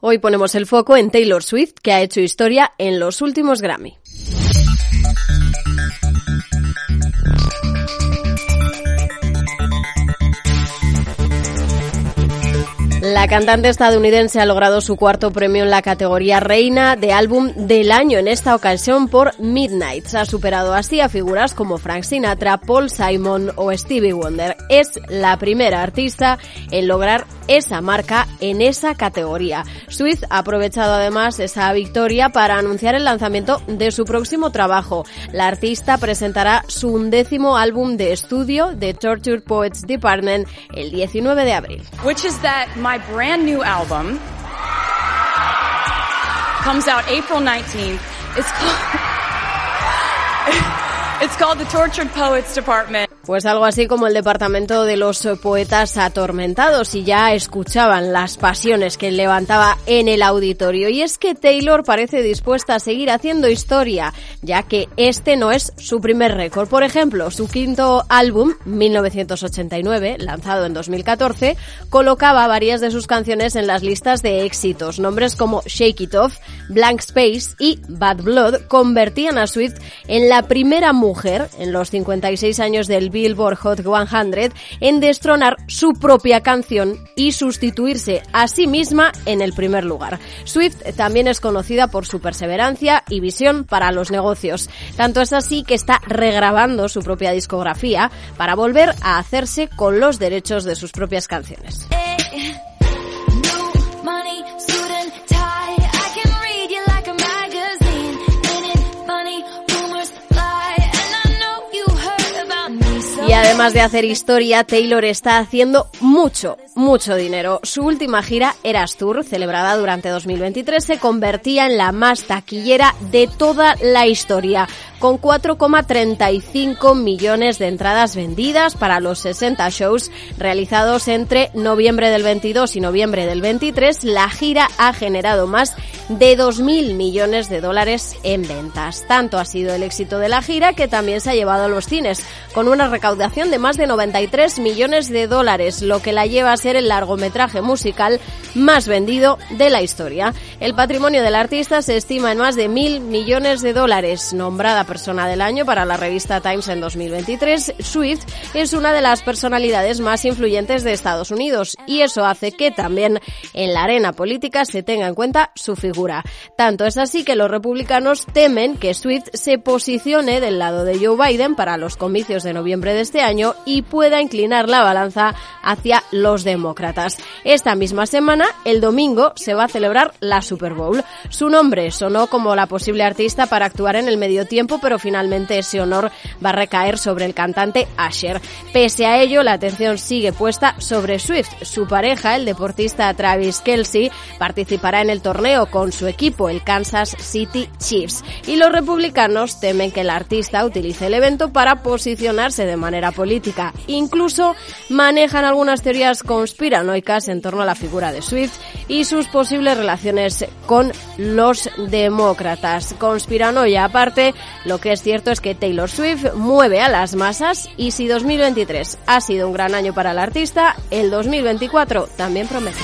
Hoy ponemos el foco en Taylor Swift, que ha hecho historia en los últimos Grammy. La cantante estadounidense ha logrado su cuarto premio en la categoría Reina de Álbum del Año, en esta ocasión por Midnights. Ha superado así a figuras como Frank Sinatra, Paul Simon o Stevie Wonder. Es la primera artista en lograr esa marca en esa categoría. Swift ha aprovechado además esa victoria para anunciar el lanzamiento de su próximo trabajo. La artista presentará su undécimo álbum de estudio, The Tortured Poets Department, el 19 de abril. Which is that my brand new album comes out April 19th. It's called, it's called The Tortured Poets Department. Pues algo así como el departamento de los poetas atormentados y ya escuchaban las pasiones que levantaba en el auditorio. Y es que Taylor parece dispuesta a seguir haciendo historia, ya que este no es su primer récord. Por ejemplo, su quinto álbum, 1989, lanzado en 2014, colocaba varias de sus canciones en las listas de éxitos. Nombres como Shake It Off, Blank Space y Bad Blood convertían a Swift en la primera mujer en los 56 años del Billboard Hot 100 en destronar su propia canción y sustituirse a sí misma en el primer lugar. Swift también es conocida por su perseverancia y visión para los negocios. Tanto es así que está regrabando su propia discografía para volver a hacerse con los derechos de sus propias canciones. Y además de hacer historia, Taylor está haciendo mucho, mucho dinero. Su última gira, Eras Tour, celebrada durante 2023, se convertía en la más taquillera de toda la historia, con 4,35 millones de entradas vendidas para los 60 shows realizados entre noviembre del 22 y noviembre del 23. La gira ha generado más de 2.000 millones de dólares en ventas. Tanto ha sido el éxito de la gira que también se ha llevado a los cines, con una recaudación de más de 93 millones de dólares, lo que la lleva a ser el largometraje musical más vendido de la historia. El patrimonio del artista se estima en más de mil millones de dólares. Nombrada persona del año para la revista Times en 2023, Swift es una de las personalidades más influyentes de Estados Unidos y eso hace que también en la arena política se tenga en cuenta su figura. Tanto es así que los republicanos temen que Swift se posicione del lado de Joe Biden para los comicios de noviembre de este año y pueda inclinar la balanza hacia los demócratas. Esta misma semana, el domingo, se va a celebrar la Super Bowl. Su nombre sonó como la posible artista para actuar en el medio tiempo, pero finalmente ese honor va a recaer sobre el cantante Asher. Pese a ello, la atención sigue puesta sobre Swift. Su pareja, el deportista Travis Kelsey, participará en el torneo con su equipo, el Kansas City Chiefs. Y los republicanos temen que el artista utilice el evento para posicionarse de manera política. Incluso manejan algunas teorías conspiranoicas en torno a la figura de Swift y sus posibles relaciones con los demócratas. Conspiranoia aparte, lo que es cierto es que Taylor Swift mueve a las masas y si 2023 ha sido un gran año para el artista, el 2024 también promete.